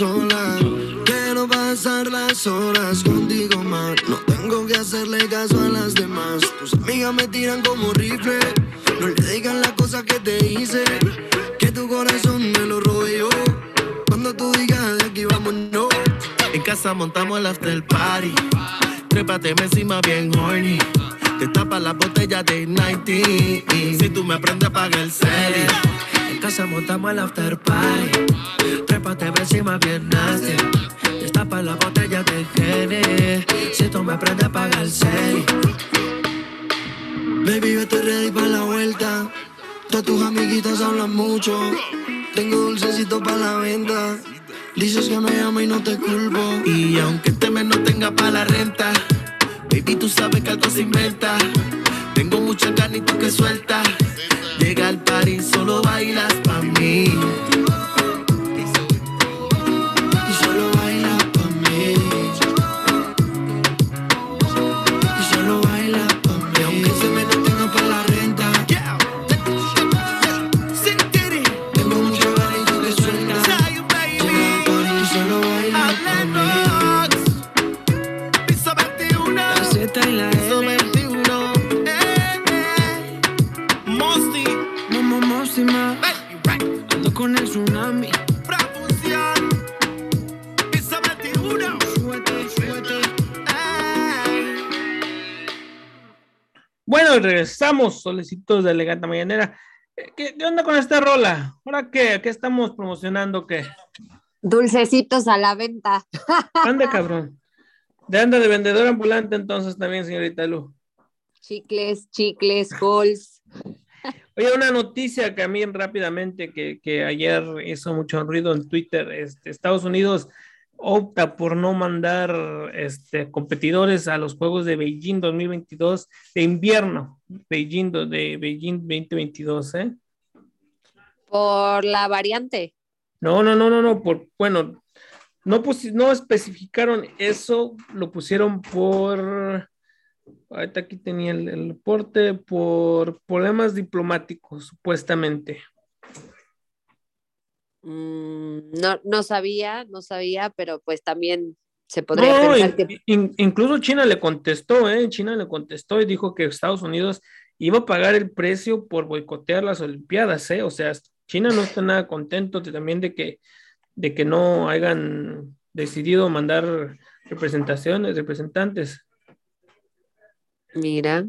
Sola. Quiero pasar las horas contigo más. No tengo que hacerle caso a las demás. Tus amigas me tiran como rifle. No le digan las cosas que te hice. Que tu corazón me lo robé Cuando tú digas de aquí no En casa montamos el after party. Trépate encima bien horny. Te tapa la botella de 90. Si tú me aprendes a pagar el cel casa montamos el after party. Trépate encima bien nasty. Destapa la botella de gene. Si tú me aprendes a pagar el cel. Baby, yo estoy ready para la vuelta. Todas tus amiguitas hablan mucho. Tengo dulcecito para la venta. Dices que me amo y no te culpo. Y aunque este mes no tenga para la renta, baby, tú sabes que algo se inventa. Tengo mucha carne y tú que suelta. Llega al party, solo bailas pa' mí. Bueno, regresamos, solicitos de elegante mañanera. Eh, ¿Qué, ¿Qué onda con esta rola? ¿Ahora qué? ¿Qué estamos promocionando? ¿Qué? Dulcecitos a la venta. Anda, cabrón. De anda de vendedor ambulante entonces también, señorita Lu. Chicles, chicles, halls. Oye, una noticia que a mí rápidamente, que, que ayer hizo mucho ruido en Twitter, este, Estados Unidos opta por no mandar este, competidores a los Juegos de Beijing 2022 de invierno, Beijing de Beijing 2022, ¿eh? Por la variante. No, no, no, no, no, por, bueno, no, no especificaron eso, lo pusieron por, ahorita aquí tenía el, el reporte, por problemas diplomáticos, supuestamente. Mm, no, no sabía, no sabía, pero pues también se podría No, pensar in- que in- incluso China le contestó, ¿eh? China le contestó y dijo que Estados Unidos iba a pagar el precio por boicotear las Olimpiadas, ¿eh? O sea, China no está nada contento de- también de que, de que no hayan decidido mandar representaciones, representantes. Mira.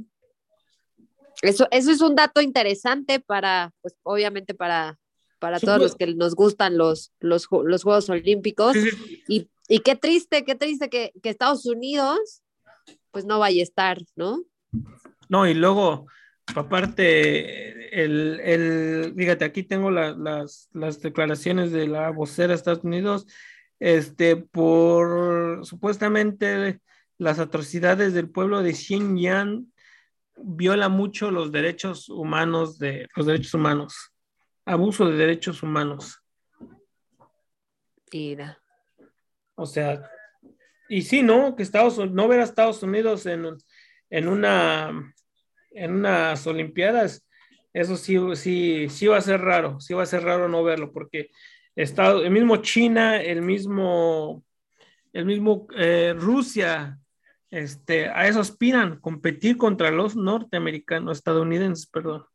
Eso, eso es un dato interesante para, pues obviamente para, para todos pues. los que nos gustan los, los, los Juegos Olímpicos. Sí, sí, Y, y qué triste, qué triste que, que Estados Unidos pues no vaya a estar, ¿no? No, y luego, aparte, el, el, fíjate, aquí tengo la- las, las declaraciones de la vocera de Estados Unidos, este, por supuestamente las atrocidades del pueblo de Xinjiang viola mucho los derechos humanos de los derechos humanos, abuso de derechos humanos. Mira. O sea, y sí, ¿no? Que Estados Unidos, no ver a Estados Unidos en, en una en unas Olimpiadas, eso sí, sí, sí va a ser raro, sí va a ser raro no verlo, porque Estado, el mismo China, el mismo, el mismo eh, Rusia, este, a eso aspiran, competir contra los norteamericanos, estadounidenses, perdón,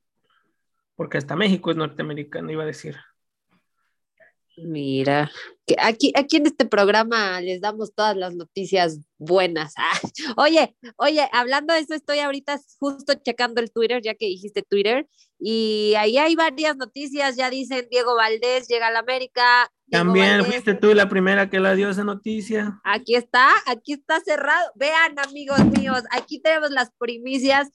porque hasta México es norteamericano, iba a decir. Mira, que aquí, aquí en este programa les damos todas las noticias buenas. Ah, oye, oye, hablando de eso, estoy ahorita justo checando el Twitter, ya que dijiste Twitter, y ahí hay varias noticias, ya dicen Diego Valdés llega a la América. Diego También Valdés, fuiste tú la primera que la dio esa noticia. Aquí está, aquí está cerrado. Vean, amigos míos, aquí tenemos las primicias.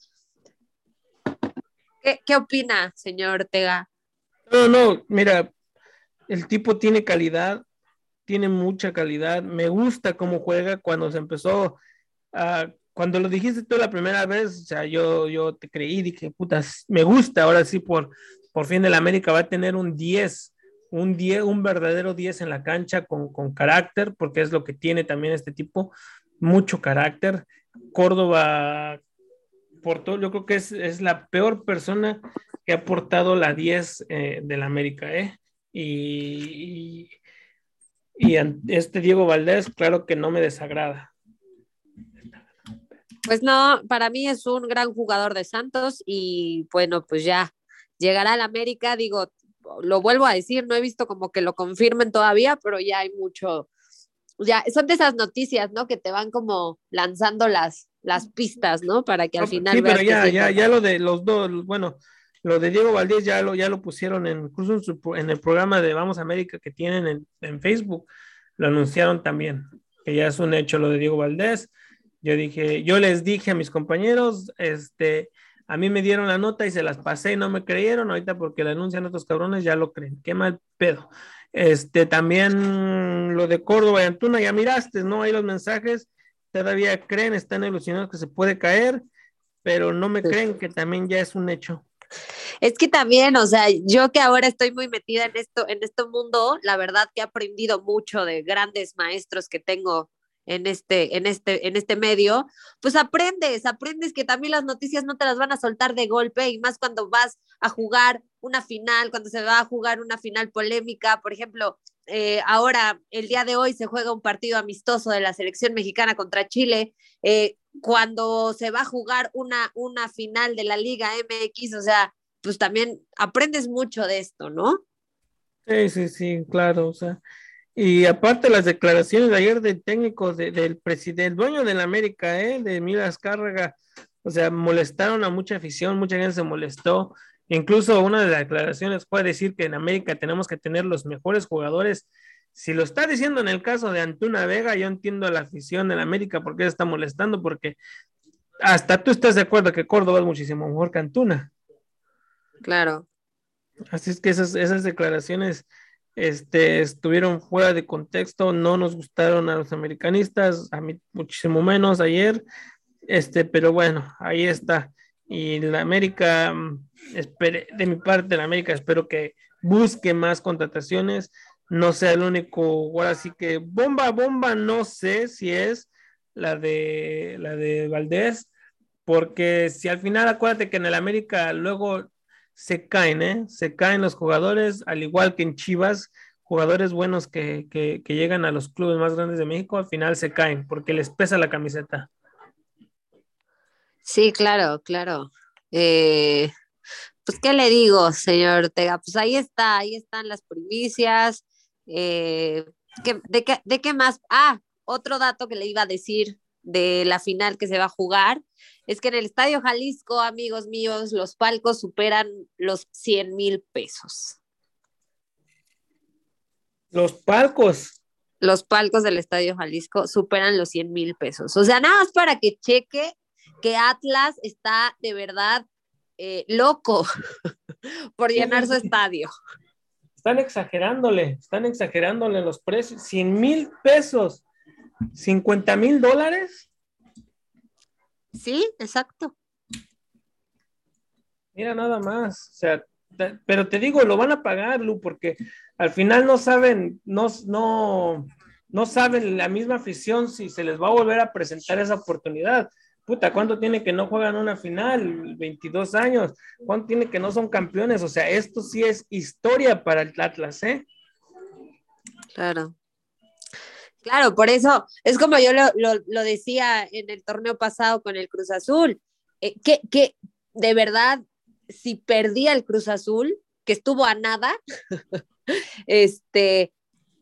¿Qué, qué opina, señor Ortega? No, no, mira, el tipo tiene calidad, tiene mucha calidad. Me gusta cómo juega cuando se empezó a. Cuando lo dijiste tú la primera vez, o sea, yo, yo te creí, dije, putas, me gusta, ahora sí, por, por fin el América va a tener un 10, un 10, un verdadero 10 en la cancha con, con carácter, porque es lo que tiene también este tipo, mucho carácter. Córdoba, por yo creo que es, es la peor persona que ha aportado la 10 eh, del América, ¿eh? Y, y, y este Diego Valdés, claro que no me desagrada. Pues no, para mí es un gran jugador de Santos y bueno, pues ya llegará al América, digo, lo vuelvo a decir, no he visto como que lo confirmen todavía, pero ya hay mucho, ya son de esas noticias, ¿no? Que te van como lanzando las, las pistas, ¿no? Para que al No, final... sí, pero ya, ya, ya lo de los dos, bueno, lo de Diego Valdés ya lo, ya lo pusieron en, incluso en, su, en el programa de Vamos América que tienen en, en, Facebook, lo anunciaron también, que ya es un hecho lo de Diego Valdés. Yo dije, yo les dije a mis compañeros, este, a mí me dieron la nota y se las pasé y no me creyeron, ahorita porque le anuncian otros cabrones ya lo creen, qué mal pedo. Este, también lo de Córdoba y Antuna, ya miraste, ¿no? Ahí los mensajes todavía creen, están ilusionados que se puede caer, pero no me creen que también ya es un hecho. Es que también, o sea, yo que ahora estoy muy metida en esto, en este mundo, la verdad que he aprendido mucho de grandes maestros que tengo en este, en este, en este medio, pues aprendes, aprendes que también las noticias no te las van a soltar de golpe y más cuando vas a jugar una final, cuando se va a jugar una final polémica, por ejemplo, eh, ahora el día de hoy se juega un partido amistoso de la selección mexicana contra Chile, eh, cuando se va a jugar una, una final de la Liga MX, o sea, pues también aprendes mucho de esto, ¿no? Sí, sí, sí, claro, o sea, y aparte las declaraciones de ayer del técnico de, del presidente, dueño de la América, ¿eh? de Mira Azcárraga, O sea, molestaron a mucha afición, mucha gente se molestó. Incluso una de las declaraciones fue decir que en América tenemos que tener los mejores jugadores. Si lo está diciendo en el caso de Antuna Vega, yo entiendo a la afición en América porque está molestando, porque hasta tú estás de acuerdo que Córdoba es muchísimo mejor que Antuna. Claro. Así es que esas, esas declaraciones este, estuvieron fuera de contexto, no nos gustaron a los americanistas, a mí muchísimo menos ayer, este, pero bueno, ahí está. Y la América, de mi parte, la América espero que busque más contrataciones, no sea el único, ahora sí que bomba, bomba, no sé si es la de la de Valdés, porque si al final acuérdate que en el América luego se caen, ¿eh? Se caen los jugadores, al igual que en Chivas, jugadores buenos que, que, llegan a los clubes más grandes de México, al final se caen porque les pesa la camiseta. Sí, claro, claro. Eh, pues, ¿qué le digo, señor Ortega? Pues ahí está, ahí están las primicias. Eh, ¿qué, de, qué, ¿De qué más? Ah, otro dato que le iba a decir de la final que se va a jugar es que en el Estadio Jalisco, amigos míos, los palcos superan los 100 mil pesos. Los palcos. Los palcos del Estadio Jalisco superan los 100 mil pesos. O sea, nada más para que cheque que Atlas está de verdad eh, loco por llenar su estadio. Están exagerándole, están exagerándole los precios. 100 mil pesos, 50 mil dólares. Sí, exacto. Mira, nada más. O sea, pero te digo, lo van a pagar, Lu, porque al final no saben, no, no, no saben la misma afición si se les va a volver a presentar esa oportunidad. Puta, ¿cuánto tiene que no juegan una final? 22 años. ¿Cuánto tiene que no son campeones? O sea, esto sí es historia para el Atlas, ¿eh? Claro. Claro, por eso es como yo lo, lo, decía en el torneo pasado con el Cruz Azul, eh, que, que de verdad, si perdía el Cruz Azul, que estuvo a nada, este,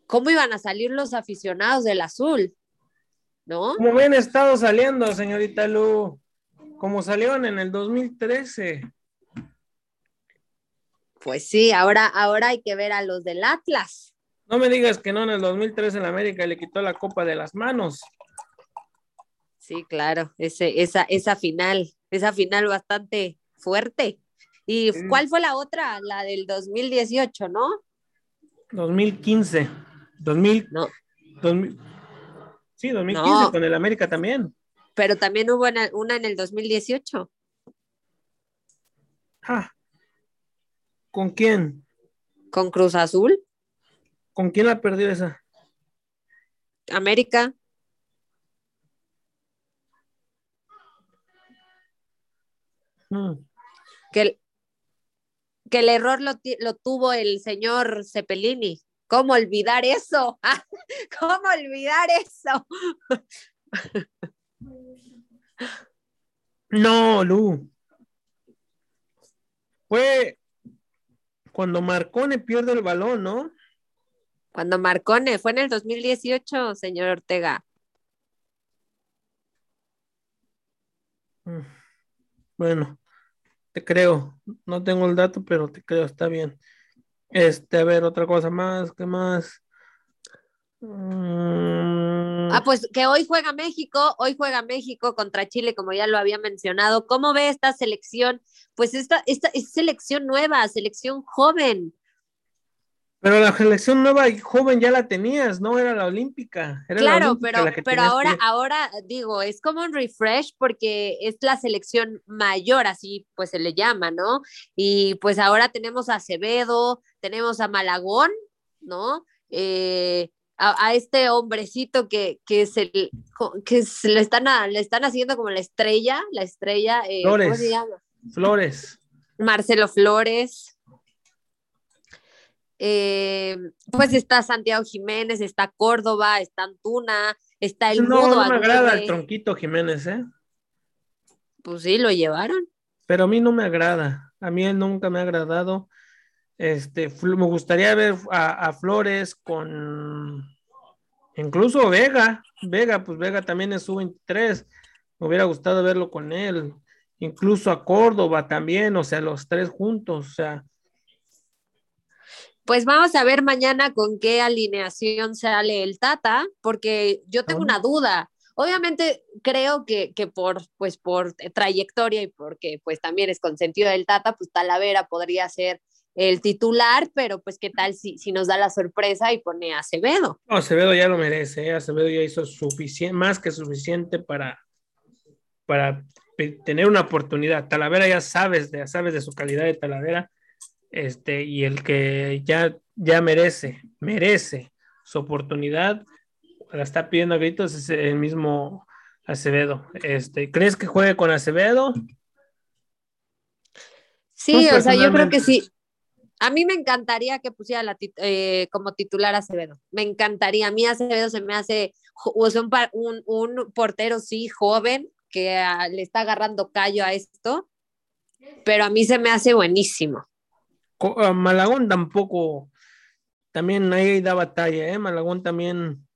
¿cómo iban a salir los aficionados del azul? ¿No? Como bien estado saliendo, señorita Lu, como salieron en el 2013. Pues sí, ahora, ahora hay que ver a los del Atlas. No me digas que no, en el 2003 en América le quitó la copa de las manos. Sí, claro, ese, esa, esa final, esa final bastante fuerte. ¿Y sí. cuál fue la otra? La del 2018, ¿no? 2015. 2000, no. 2000 sí, 2015 no. con el América también. Pero también hubo una, en el 2018. Ah. ¿Con quién? Con Cruz Azul. ¿Con quién la perdió esa? América. Hmm. Que, el, que el error lo, lo, tuvo el señor Cepelini. ¿Cómo olvidar eso? ¿Cómo olvidar eso? no, Lu. Fue cuando Marcone pierde el balón, ¿no? Cuando Marcone, fue en el 2018, señor Ortega. Mm. Bueno, te creo. No tengo el dato, pero te creo, está bien. Este, a ver, otra cosa más, ¿qué más? Mm. Ah, pues que hoy juega México, hoy juega México contra Chile, como ya lo había mencionado. ¿Cómo ve esta selección? Pues esta, esta es selección nueva, selección joven. Pero la selección nueva y joven ya la tenías, ¿no? Era la olímpica. Era claro, la olímpica pero, pero ahora, que... ahora digo, es como un refresh porque es la selección mayor, así pues se le llama, ¿no? Y pues ahora tenemos a Acevedo, tenemos a Malagón, ¿no? Eh, a, a, este hombrecito que, que, se, que se le, están a, le están haciendo como la estrella, la estrella. Eh, Flores. ¿Cómo se llama? Flores. Marcelo Flores. Eh, pues está Santiago Jiménez, está Córdoba, está Antuna, está el no, Mudo. No me agrada el tronquito Jiménez, ¿eh? Pues sí, lo llevaron. Pero a mí no me agrada, a mí él nunca me ha agradado. Este, me gustaría ver a, a Flores con incluso Vega, Vega, pues Vega también es su 23 me hubiera gustado verlo con él. incluso a Córdoba también, o sea, los tres juntos, o sea. Pues vamos a ver mañana con qué alineación sale el Tata, porque yo tengo una duda. Obviamente creo que, que, por, pues, por trayectoria y porque pues también es consentido del Tata, pues Talavera podría ser el titular, pero pues qué tal si, si nos da la sorpresa y pone a Acevedo. Acevedo ya lo merece, ¿eh? Acevedo ya hizo suficiente, más que suficiente para, para tener una oportunidad. Talavera ya sabes, ya sabes de su calidad de Talavera, este, y el que ya, ya merece, merece su oportunidad, la está pidiendo a gritos es el mismo Acevedo. Este, ¿Crees que juegue con Acevedo? Sí, o sea, yo creo que sí. A mí me encantaría que pusiera la eh, como titular Acevedo. Me encantaría. A mí Acevedo se me hace un, un, portero, sí, joven, que ah, le está agarrando callo a esto, pero a mí se me hace buenísimo. Ah, Malagón tampoco, también ahí da batalla, ¿eh? Malagón también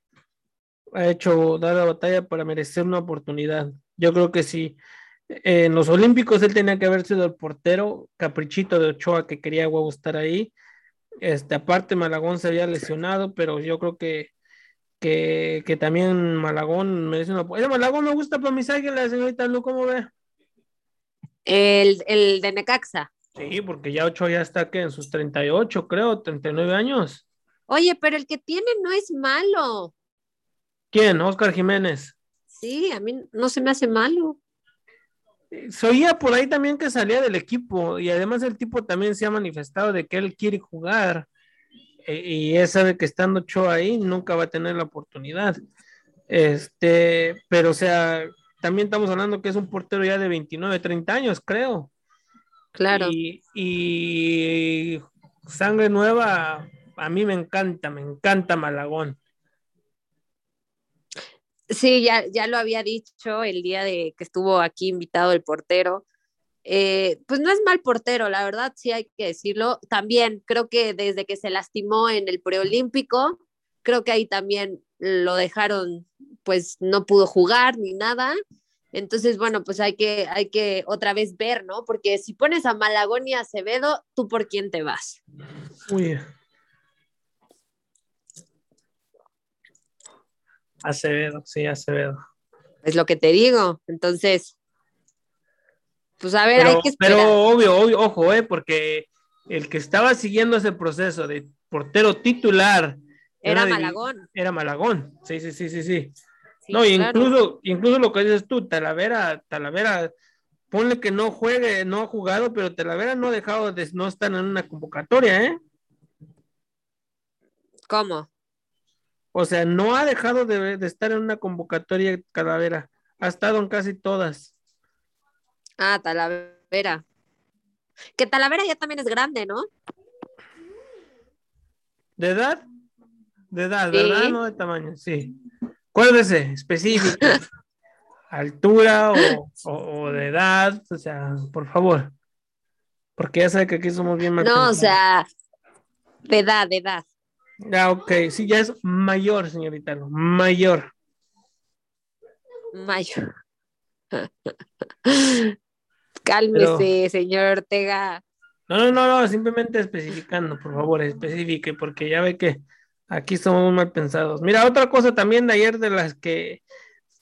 ha hecho, da batalla para merecer una oportunidad. Yo creo que sí en los Olímpicos él tenía que haber sido el portero, caprichito de Ochoa que quería huevo estar ahí. Este, aparte Malagón se había lesionado, pero yo creo que, que, también Malagón merece una. Ese Malagón me gusta para mis águilas, señorita Lu, ¿cómo ve? El, el de Necaxa. Sí, porque ya Ochoa ya está que en sus 38, creo, 39 años. Oye, pero el que tiene no es malo. ¿Quién? Oscar Jiménez. Sí, a mí no se me hace malo se oía por ahí también que salía del equipo y además el tipo también se ha manifestado de que él quiere jugar e, y él sabe que estando Cho ahí nunca va a tener la oportunidad. Este, pero o sea, también estamos hablando que es un portero ya de 29, 30 años, creo. Claro. Y, y sangre nueva, a mí me encanta, me encanta Malagón. Sí, ya, ya lo había dicho el día de que estuvo aquí invitado el portero. Eh, pues no es mal portero, la verdad, sí hay que decirlo. También creo que desde que se lastimó en el preolímpico, creo que ahí también lo dejaron, pues no pudo jugar ni nada. Entonces, bueno, pues hay que, hay que otra vez ver, ¿no? Porque si pones a Malagón y a Acevedo, ¿tú por quién te vas? Uy, Acevedo, sí, Acevedo. Es lo que te digo. Entonces, pues a ver, pero, hay que esperar. Pero obvio, obvio, ojo, eh, porque el que estaba siguiendo ese proceso de portero titular era, Malagón. Era Malagón, sí, sí, sí, sí, sí. No, incluso, incluso lo que dices tú, Talavera, Talavera, ponle que no juegue, no ha jugado, pero Talavera no ha dejado de no estar en una convocatoria, ¿eh? ¿Cómo? O sea, no ha dejado de, estar en una convocatoria Talavera. Ha estado en casi todas. Ah, Talavera. Que Talavera ya también es grande, ¿no? ¿De edad? De edad, ¿verdad? No de tamaño, sí. Acuérdese, específico. Altura o, de edad, o sea, por favor. Porque ya sabe que aquí somos bien No, o sea, de edad, de edad. Ah, ok, sí, ya es mayor, señorita, mayor. Mayor. Cálmese, señor Ortega. No, no, no, no, simplemente especificando, por favor, especifique, porque ya ve que aquí somos mal pensados. Mira, otra cosa también de ayer de las que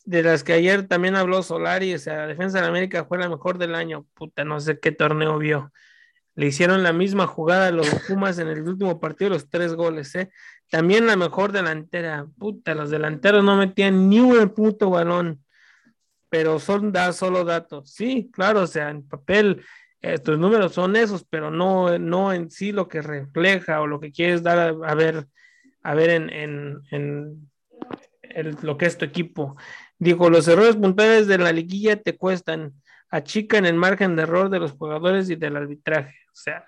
de las que ayer también habló Solari, o sea, Defensa de América fue la mejor del año, puta, no sé qué torneo vio. Le hicieron la misma jugada a los Pumas en el último partido, los tres goles, ¿eh? También la mejor delantera. Puta, los delanteros no metían ni un puto balón. Pero son da, solo datos. Sí, claro, o sea, en papel estos números son esos, pero no, no en sí lo que refleja o lo que quieres dar a, ver, a ver en, en, lo que es tu equipo. Dijo, los errores puntuales de la liguilla te cuestan, achican el margen de error de los jugadores y del arbitraje. O sea,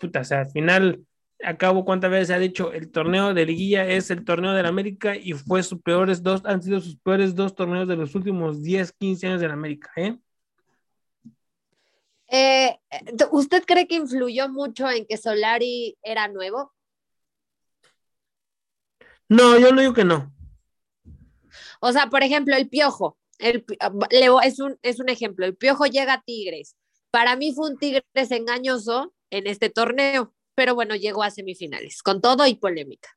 puta, o sea, al final, acabo cuántas veces ha dicho, el torneo de liguilla es el torneo de la América y fue sus peores dos, han sido sus peores dos torneos de los últimos 10, 15 años de la América, ¿eh? ¿eh? usted cree que influyó mucho en que Solari era nuevo? No, yo no digo que no. O sea, por ejemplo, el piojo. el, ah, Leo, es, un, es un ejemplo. El Piojo llega a Tigres. Para mí fue un Tigres engañoso en este torneo, pero bueno, llegó a semifinales, con todo y polémica.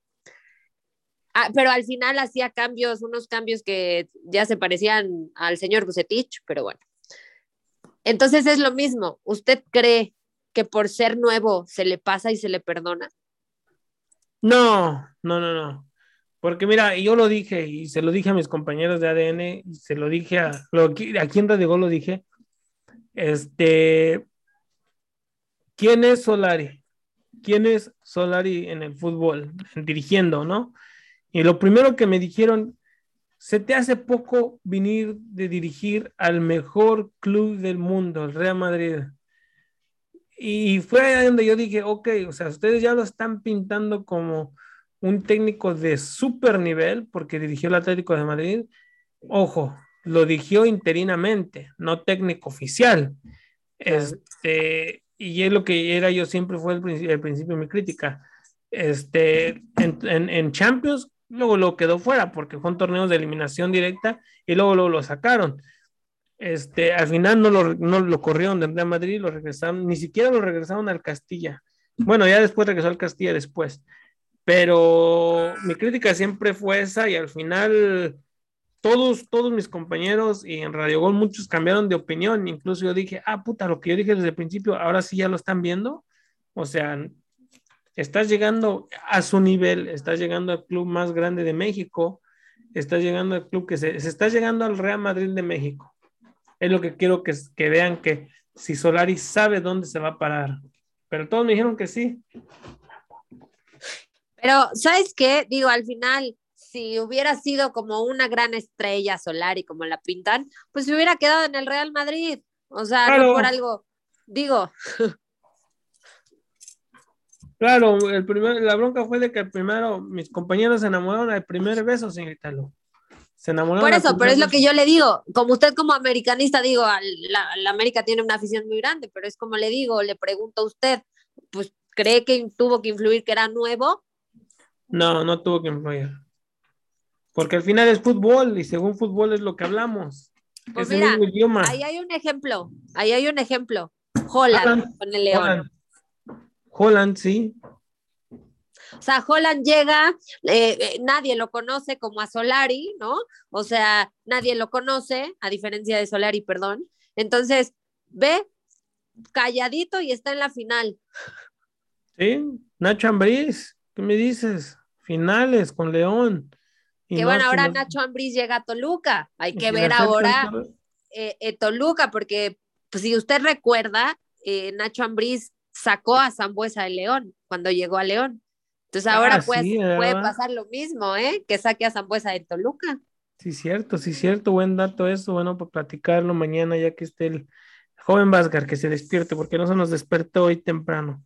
Ah, pero al final hacía cambios, unos cambios que ya se parecían al señor Bucetich, pero bueno. Entonces es lo mismo. ¿Usted cree que por ser nuevo se le pasa y se le perdona? No, no, no, no. Porque mira, yo lo dije y se lo dije a mis compañeros de ADN y se lo dije a, lo, aquí en Radio lo dije. Este, ¿quién es Solari? ¿Quién es Solari en el fútbol? Dirigiendo, ¿no? Y lo primero que me dijeron, se te hace poco venir de dirigir al mejor club del mundo, el Real Madrid. Y fue ahí donde yo dije, ok, o sea, ustedes ya lo están pintando como un técnico de super nivel, porque dirigió el Atlético de Madrid. Ojo, lo dirigió interinamente, no técnico oficial. Este, y es lo que era yo siempre fue el, principio de mi crítica. Este, en, en, Champions, luego lo quedó fuera porque fue un torneo de eliminación directa y luego, luego lo sacaron. Este, al final no lo, no lo corrieron de Real Madrid, lo regresaron, ni siquiera lo regresaron al Castilla. Bueno, ya después regresó al Castilla después. Pero mi crítica siempre fue esa y al final todos, todos mis compañeros y en Radio Gol muchos cambiaron de opinión. Incluso yo dije, ah, puta, lo que yo dije desde el principio, ahora sí ya lo están viendo. O sea, estás llegando a su nivel, estás llegando al club más grande de México, estás llegando al club que se, se está llegando al Real Madrid de México es lo que quiero que, que vean que si Solari sabe dónde se va a parar. Pero todos me dijeron que sí. Pero, ¿sabes qué? Digo, al final, si hubiera sido como una gran estrella Solari, como la pintan, pues se hubiera quedado en el Real Madrid. O sea, no por algo. Digo. Claro, el primer, la bronca fue de que primero mis compañeros se enamoraron al primer beso, señorita. Se Por eso, pero es lo que yo le digo. Como usted como americanista, digo, la, América tiene una afición muy grande, pero es como le digo, le pregunto a usted, pues, ¿cree que tuvo que influir que era nuevo? No, no tuvo que influir. Porque al final es fútbol y según fútbol es lo que hablamos. Pues mira, ahí hay un ejemplo, ahí hay un ejemplo. Holland, con el León. Holland sí. O sea, Holland llega, eh, eh, nadie lo conoce como a Solari, ¿no? O sea, nadie lo conoce, a diferencia de Solari, perdón. Entonces, ve calladito y está en la final. Sí, Nacho Ambriz, ¿qué me dices? Finales con León. que bueno, ahora Nacho Ambriz llega a Toluca. Hay que ver ahora eh, Toluca, porque pues, si usted recuerda, Nacho Ambriz sacó a Zambuesa de León cuando llegó a León. Entonces ah, ahora puede pasar lo mismo, ¿eh? Que saque a Zambuesa de Toluca. Sí, cierto, sí, cierto, buen dato eso, bueno, para platicarlo mañana ya que esté el joven Vázquez que se despierte, porque no se nos despertó hoy temprano.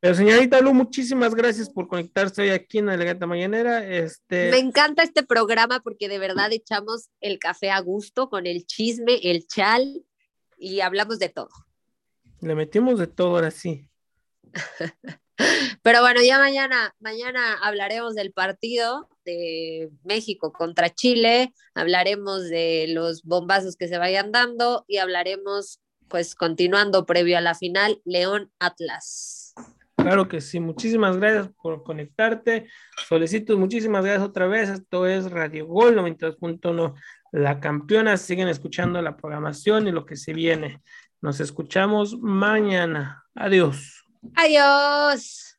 Pero señorita Lu, muchísimas gracias por conectarse hoy aquí en la Legata Mañanera. Este... Me encanta este programa porque de verdad echamos el café a gusto con el chisme, el chal y hablamos de todo. Le metimos de todo ahora sí. Pero bueno, ya mañana, mañana hablaremos del partido de México contra Chile, hablaremos de los bombazos que se vayan dando y hablaremos, pues continuando previo a la final, León Atlas. Claro que sí, muchísimas gracias por conectarte. Solicitos, muchísimas gracias otra vez. Esto es Radio Gol 92.1, la campeona. Siguen escuchando la programación y lo que se viene. Nos escuchamos mañana. Adiós. Adiós.